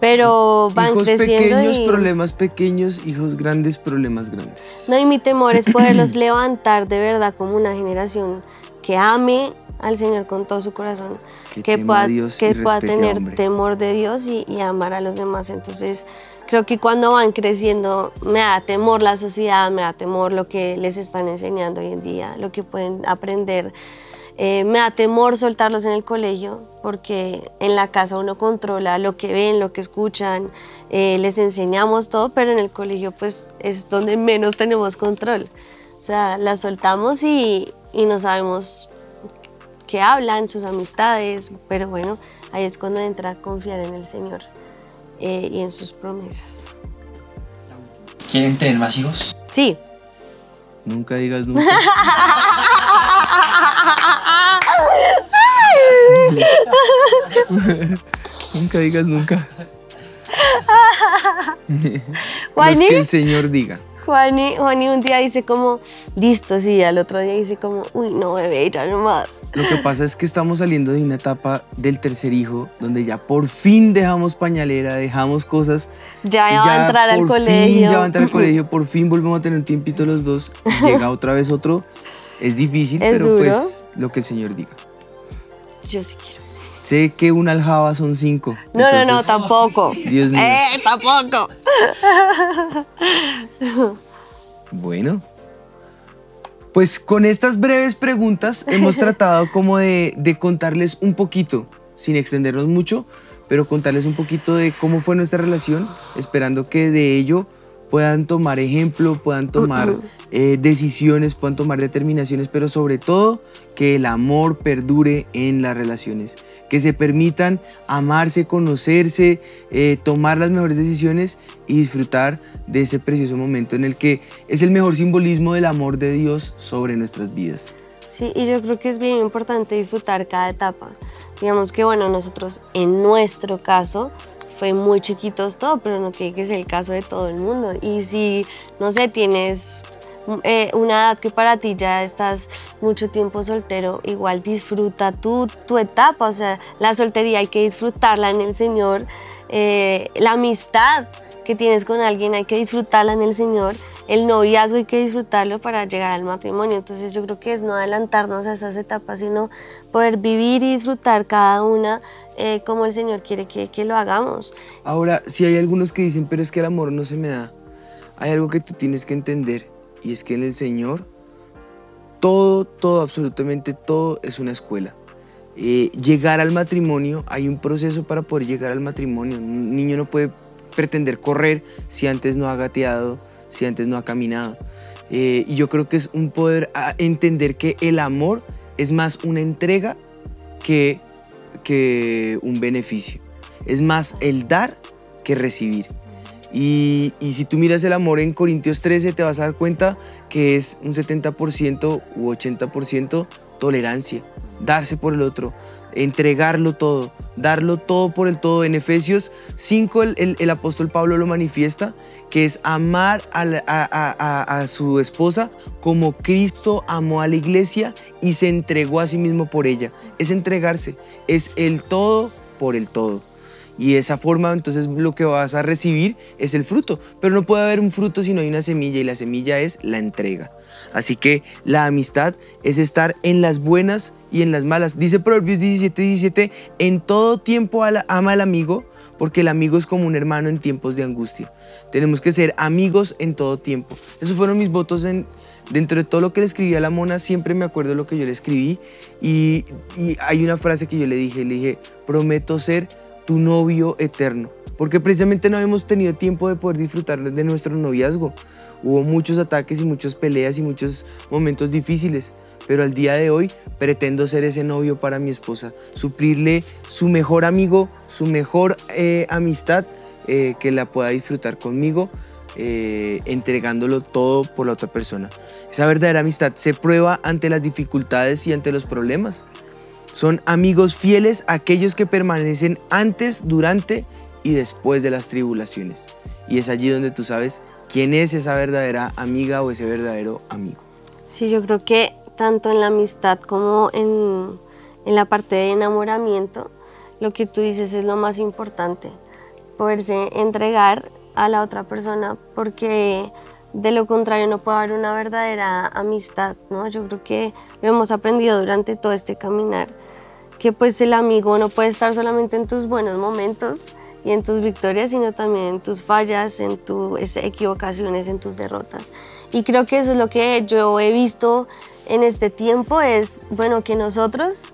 pero van hijos creciendo pequeños, y... problemas pequeños, hijos grandes, problemas grandes. No, y mi temor es poderlos levantar de verdad como una generación que ame al Señor con todo su corazón, Que que, pueda, que pueda tener hombre. temor de Dios y, y amar a los demás. Entonces, creo que cuando van creciendo me da temor la sociedad, me da temor lo que les están enseñando hoy en día, lo que pueden aprender. Eh, me da temor soltarlos en el colegio porque en la casa uno controla lo que ven, lo que escuchan, eh, les enseñamos todo, pero en el colegio pues es donde menos tenemos control. O sea, las soltamos y, y no sabemos qué hablan, sus amistades, pero bueno, ahí es cuando entra a confiar en el Señor eh, y en sus promesas. ¿Quieren tener más hijos? Sí, Nunca digas nunca. nunca digas nunca. Los que el Señor diga. Juani, Juani un día dice como, listo, sí, al otro día dice como, uy, no, bebé, ya no más. Lo que pasa es que estamos saliendo de una etapa del tercer hijo donde ya por fin dejamos pañalera, dejamos cosas. Ya, y va a entrar al fin colegio. ya va a entrar al colegio, por fin volvemos a tener un tiempito los dos. llega otra vez otro. Es difícil, Es pero duro. pues lo que el Señor diga. Yo sí quiero. Sé que una aljaba son cinco. No, no, no, tampoco. Dios mío. ¡Eh, tampoco! Bueno. Pues con estas breves preguntas hemos tratado como de, de contarles un poquito, sin extendernos mucho, pero contarles un poquito de cómo fue nuestra relación, esperando que de ello puedan tomar ejemplo, puedan tomar eh, decisiones, puedan tomar determinaciones, pero sobre todo que el amor perdure en las relaciones, que se permitan amarse, conocerse, eh, tomar las mejores decisiones y disfrutar de ese precioso momento en el que es el mejor simbolismo del amor de Dios sobre nuestras vidas. Sí, y yo creo que es bien importante disfrutar cada etapa. Digamos que, bueno, nosotros en nuestro caso fue muy chiquitos todo, pero no tiene que ser el caso de todo el mundo. Y si, no sé, tienes eh, una edad que para ti ya estás mucho tiempo soltero, igual disfruta tu, tu etapa, o sea, la soltería hay que disfrutarla en el Señor, eh, la amistad que tienes con alguien hay que disfrutarla en el Señor, el noviazgo hay que disfrutarlo para llegar al matrimonio, entonces yo creo que es no adelantarnos a esas etapas, sino poder vivir y disfrutar cada una eh, como el Señor quiere que, que lo hagamos. Ahora, si hay algunos que dicen, pero es que el amor no se me da, hay algo que tú tienes que entender y es que en el Señor todo, todo, absolutamente todo es una escuela. Eh, llegar al matrimonio, hay un proceso para poder llegar al matrimonio. Un niño no puede pretender correr si antes no ha gateado, si antes no ha caminado. Eh, y yo creo que es un poder entender que el amor es más una entrega que, que un beneficio. Es más el dar que recibir. Y, y si tú miras el amor en Corintios 13, te vas a dar cuenta que es un 70% u 80% tolerancia, darse por el otro, entregarlo todo, darlo todo por el todo. En Efesios 5 el, el- apóstol Pablo lo manifiesta, que es amar a- a- a su esposa como Cristo amó a la iglesia y se entregó a sí mismo por ella. Es entregarse, es el todo por el todo. Y de esa forma entonces lo que vas a recibir es el fruto. Pero no puede haber un fruto si no hay una semilla y la semilla es la entrega. Así que la amistad es estar en las buenas y en las malas. Dice Proverbios 17, 17, en todo tiempo ama al amigo porque el amigo es como un hermano en tiempos de angustia. Tenemos que ser amigos en todo tiempo. Esos fueron mis votos en, dentro de todo lo que le escribí a la mona, siempre me acuerdo lo que yo le escribí y, y hay una frase que yo le dije, le dije, prometo ser tu novio eterno, porque precisamente no hemos tenido tiempo de poder disfrutar de nuestro noviazgo. Hubo muchos ataques y muchas peleas y muchos momentos difíciles, pero al día de hoy pretendo ser ese novio para mi esposa, suplirle su mejor amigo, su mejor eh, amistad, eh, que la pueda disfrutar conmigo, eh, entregándolo todo por la otra persona. Esa verdadera amistad se prueba ante las dificultades y ante los problemas. Son amigos fieles aquellos que permanecen antes, durante y después de las tribulaciones. Y es allí donde tú sabes quién es esa verdadera amiga o ese verdadero amigo. Sí, yo creo que tanto en la amistad como en, en la parte de enamoramiento, lo que tú dices es lo más importante, poderse entregar a la otra persona, porque de lo contrario no puede haber una verdadera amistad, ¿no? Yo creo que lo hemos aprendido durante todo este caminar, que pues el amigo no puede estar solamente en tus buenos momentos y en tus victorias, sino también en tus fallas, en tus equivocaciones, en tus derrotas. Y creo que eso es lo que yo he visto en este tiempo, es, bueno, que nosotros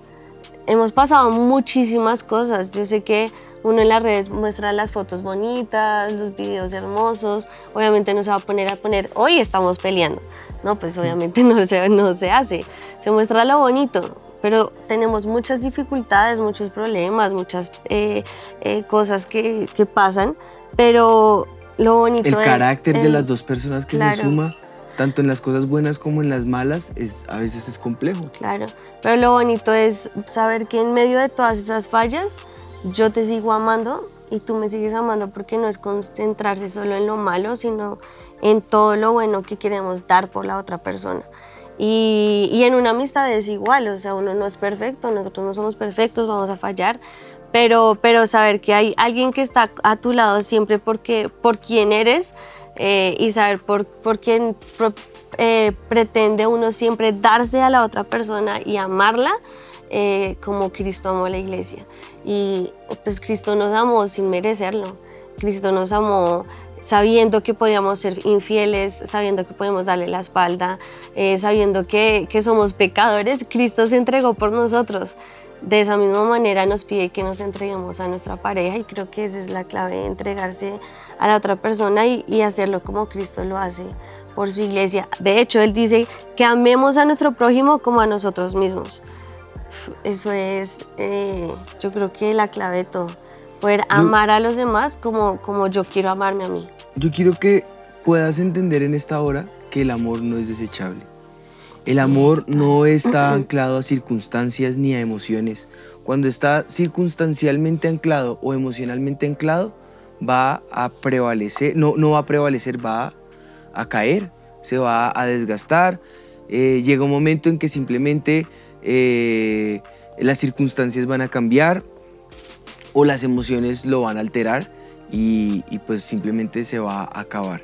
hemos pasado muchísimas cosas. Yo sé que uno en las redes muestra las fotos bonitas, los videos hermosos. Obviamente no se va a poner a poner, hoy estamos peleando. No, pues obviamente no se, no se hace. Se muestra lo bonito, pero tenemos muchas dificultades, muchos problemas, muchas eh, eh, cosas que, que pasan, pero lo bonito El de- carácter de las dos personas que claro. se suma, tanto en las cosas buenas como en las malas, es, a veces es complejo. Claro, pero lo bonito es saber que en medio de todas esas fallas, yo te sigo amando y tú me sigues amando porque no es concentrarse solo en lo malo, sino en todo lo bueno que queremos dar por la otra persona. Y, y en una amistad es igual, o sea, uno no es perfecto, nosotros no somos perfectos, vamos a fallar, pero, pero saber que hay alguien que está a tu lado siempre porque, por quien eres eh, y saber por, por quién eh, pretende uno siempre darse a la otra persona y amarla, eh, como Cristo amó a la iglesia. Y pues Cristo nos amó sin merecerlo. Cristo nos amó sabiendo que podíamos ser infieles, sabiendo que podemos darle la espalda, eh, sabiendo que, que somos pecadores, Cristo se entregó por nosotros. De esa misma manera nos pide que nos entreguemos a nuestra pareja y creo que esa es la clave, entregarse a la otra persona y, y hacerlo como Cristo lo hace por su iglesia. De hecho, Él dice que amemos a nuestro prójimo como a nosotros mismos. Eso es, eh, yo creo que la clave de todo. Poder amar a los demás como, como yo quiero amarme a mí. Yo quiero que puedas entender en esta hora que el amor no es desechable. El amor no está anclado a circunstancias ni a emociones. Cuando está circunstancialmente anclado o emocionalmente anclado, va a prevalecer, no, no va a prevalecer, va a caer, se va a desgastar. Eh, llega un momento en que simplemente eh, las circunstancias van a cambiar o las emociones lo van a alterar y, pues simplemente se va a acabar.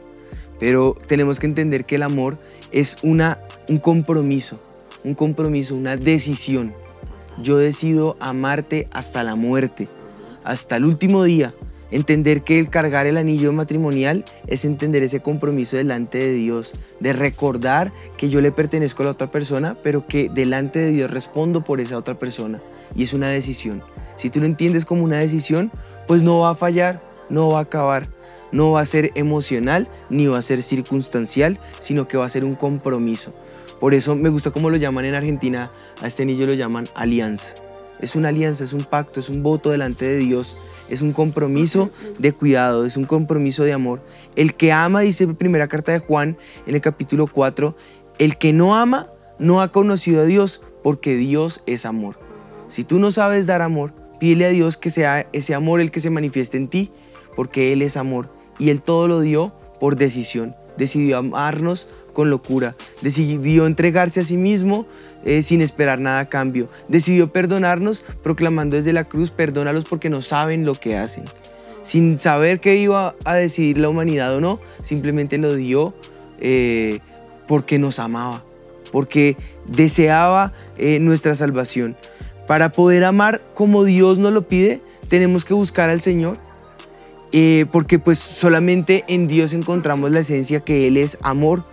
Pero tenemos que entender que el amor es una, un compromiso, un compromiso, una decisión. Yo decido amarte hasta la muerte, hasta el último día. Entender que el cargar el anillo matrimonial es entender ese compromiso delante de Dios, de recordar que yo le pertenezco a la otra persona, pero que delante de Dios respondo por esa otra persona. Y es una decisión. Si tú lo entiendes como una decisión, pues no va a fallar, no va a acabar, no va a ser emocional ni va a ser circunstancial, sino que va a ser un compromiso. Por eso me gusta como lo llaman en Argentina, a este anillo lo llaman alianza. Es una alianza, es un pacto, es un voto delante de Dios, es un compromiso de cuidado, es un compromiso de amor. El que ama, dice la primera carta de Juan en el capítulo 4, el que no ama no ha conocido a Dios porque Dios es amor. Si tú no sabes dar amor, pídele a Dios que sea ese amor el que se manifieste en ti, porque Él es amor y Él todo lo dio por decisión. Decidió amarnos con locura, decidió entregarse a sí mismo eh, sin esperar nada a cambio, decidió perdonarnos proclamando desde la cruz, perdónalos porque no saben lo que hacen. Sin saber qué iba a decidir la humanidad o no, simplemente lo dio eh, porque nos amaba, porque deseaba eh, nuestra salvación. Para poder amar como Dios nos lo pide, tenemos que buscar al Señor, eh, porque pues solamente en Dios encontramos la esencia que Él es amor.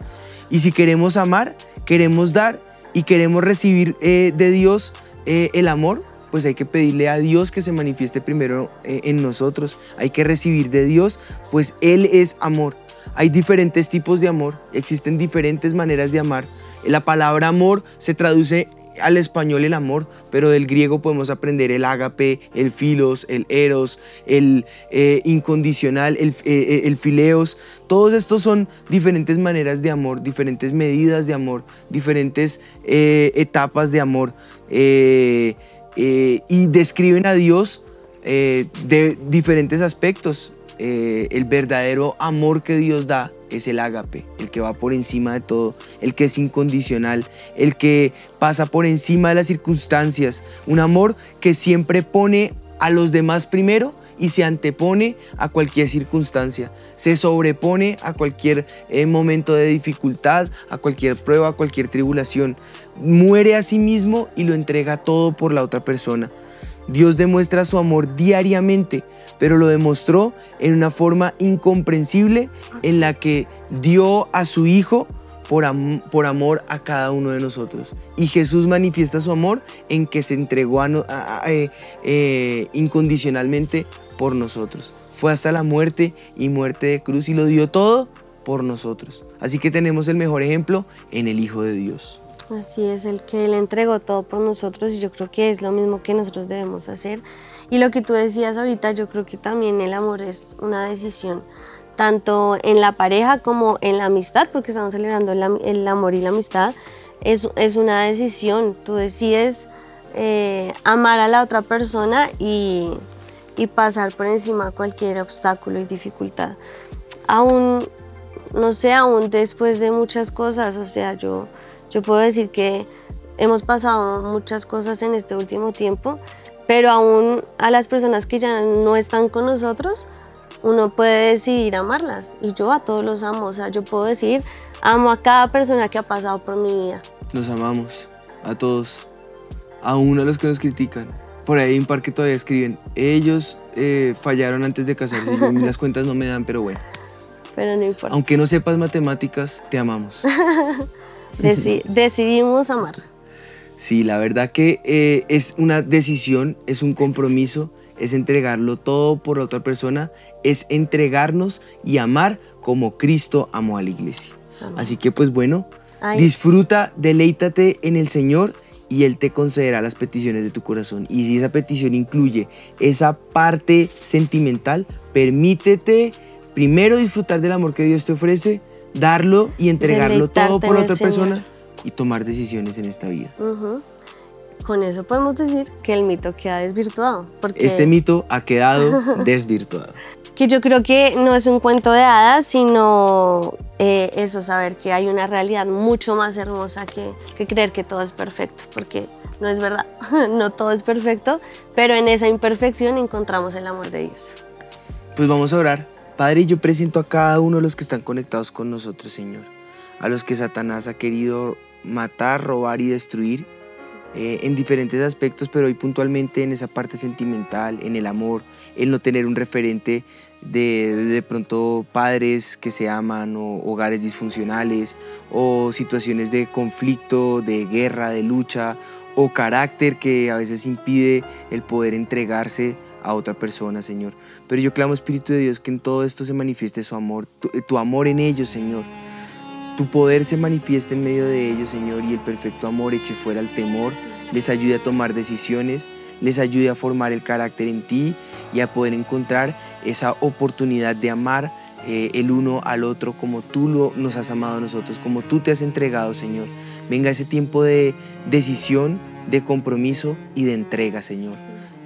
Y si queremos amar, queremos dar y queremos recibir eh, de Dios eh, el amor, pues hay que pedirle a Dios que se manifieste primero en nosotros. Hay que recibir de Dios, pues Él es amor. Hay diferentes tipos de amor, existen diferentes maneras de amar. La palabra amor se traduce al español el amor, pero del griego podemos aprender el ágape, el filos, el eros, el eh, incondicional, el, eh, el fileos. Todos estos son diferentes maneras de amor, diferentes medidas de amor, diferentes eh, etapas de amor. eh, eh, y describen a Dios eh, de diferentes aspectos. Eh, el verdadero amor que Dios da es el ágape, el que va por encima de todo, el que es incondicional, el que pasa por encima de las circunstancias, un amor que siempre pone a los demás primero y se antepone a cualquier circunstancia, se sobrepone a cualquier eh, momento de dificultad, a cualquier prueba, a cualquier tribulación, muere a sí mismo y lo entrega todo por la otra persona. Dios demuestra su amor diariamente, pero lo demostró en una forma incomprensible en la que dio a su Hijo por, por amor a cada uno de nosotros. Y Jesús manifiesta su amor en que se entregó eh, eh, incondicionalmente por nosotros. Fue hasta la muerte y muerte de cruz y lo dio todo por nosotros. Así que tenemos el mejor ejemplo en el Hijo de Dios. Así es, el que le entregó todo por nosotros y yo creo que es lo mismo que nosotros debemos hacer. Y lo que tú decías ahorita, yo creo que también el amor es una decisión, tanto en la pareja como en la amistad, porque estamos celebrando el, el amor y la amistad. Es, es una decisión, tú decides eh, amar a la otra persona y, y pasar por encima cualquier obstáculo y dificultad. Aún no sé, aún después de muchas cosas, o sea, yo, yo puedo decir que hemos pasado muchas cosas en este último tiempo, pero aún a las personas que ya no están con nosotros, uno puede decidir amarlas. Y yo a todos los amo, o sea, yo puedo decir, amo a cada persona que ha pasado por mi vida. Los amamos a todos. aún a los que nos critican. Por ahí hay un par que todavía escriben, ellos eh, fallaron antes de casarse, y las cuentas no me dan, pero bueno. Pero no importa. Aunque no sepas matemáticas, te amamos. Deci- decidimos amar. Sí, la verdad que eh, es una decisión, es un compromiso, es entregarlo todo por la otra persona, es entregarnos y amar como Cristo amó a la iglesia. Así que pues bueno, Ay. disfruta, deleítate en el Señor y Él te concederá las peticiones de tu corazón. Y si esa petición incluye esa parte sentimental, permítete primero disfrutar del amor que Dios te ofrece, darlo y entregarlo todo por otra persona y tomar decisiones en esta vida. Ujú. Con eso podemos decir que el mito queda desvirtuado. Porque Este mito ha quedado desvirtuado. que yo creo que no es un cuento de hadas, sino eh, eso, saber que hay una realidad mucho más hermosa que, que creer que todo es perfecto, porque no es verdad, no todo es perfecto, pero en esa imperfección encontramos el amor de Dios. Pues vamos a orar. Padre, yo presento a cada uno de los que están conectados con nosotros, Señor. A los que Satanás ha querido matar, robar y destruir eh, en diferentes aspectos, pero hoy puntualmente en esa parte sentimental, en el amor, el no tener un referente de de pronto padres que se aman o hogares disfuncionales o situaciones de conflicto, de guerra, de lucha o carácter que a veces impide el poder entregarse a otra persona, Señor. Pero yo clamo, Espíritu de Dios, que en todo esto se manifieste su amor, tu, tu amor en ellos, Señor. Tu poder se manifieste en medio de ellos, Señor, y el perfecto amor eche fuera el temor, les ayude a tomar decisiones, les ayude a formar el carácter en ti y a poder encontrar esa oportunidad de amar eh, el uno al otro como tú lo, nos has amado a nosotros, como tú te has entregado, Señor. Venga ese tiempo de decisión, de compromiso y de entrega, Señor.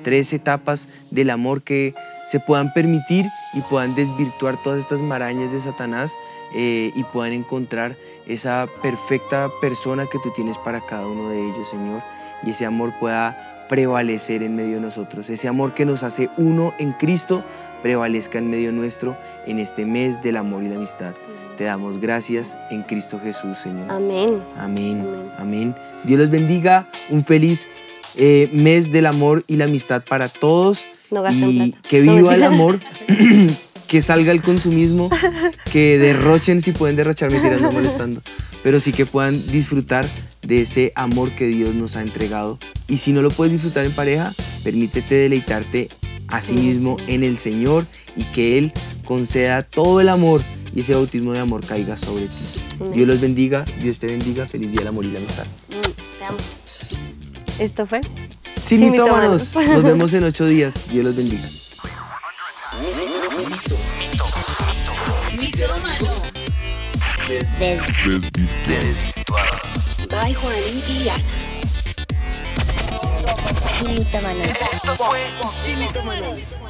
Tres etapas del amor que se puedan permitir y puedan desvirtuar todas estas marañas de Satanás eh, y puedan encontrar esa perfecta persona que tú tienes para cada uno de ellos, Señor. Y ese amor pueda prevalecer en medio de nosotros. Ese amor que nos hace uno en Cristo prevalezca en medio nuestro en este mes del amor y la amistad. Te damos gracias en Cristo Jesús, Señor. Amén. Amén, Amén. amén. Dios los bendiga. Un feliz eh, mes del amor y la amistad para todos. No gasten y plata. que No, viva el amor, que salga el consumismo, que derrochen si pueden derrochar, me tirando molestando, pero sí que puedan disfrutar de ese amor que Dios nos ha entregado. Y si no lo puedes disfrutar en pareja, permítete deleitarte a sí mismo en el Señor y que Él conceda todo el amor y ese bautismo de amor caiga sobre ti. Dios los bendiga, Dios te bendiga, feliz día del amor y la amistad. Mm, Te amo. Esto fue. Sin Sin mitómanos, mitómanos. nos vemos en ocho días. Dios los bendiga. By Juaní y Ana. Sin mitómanos. Esto fue Sin Mitómanos.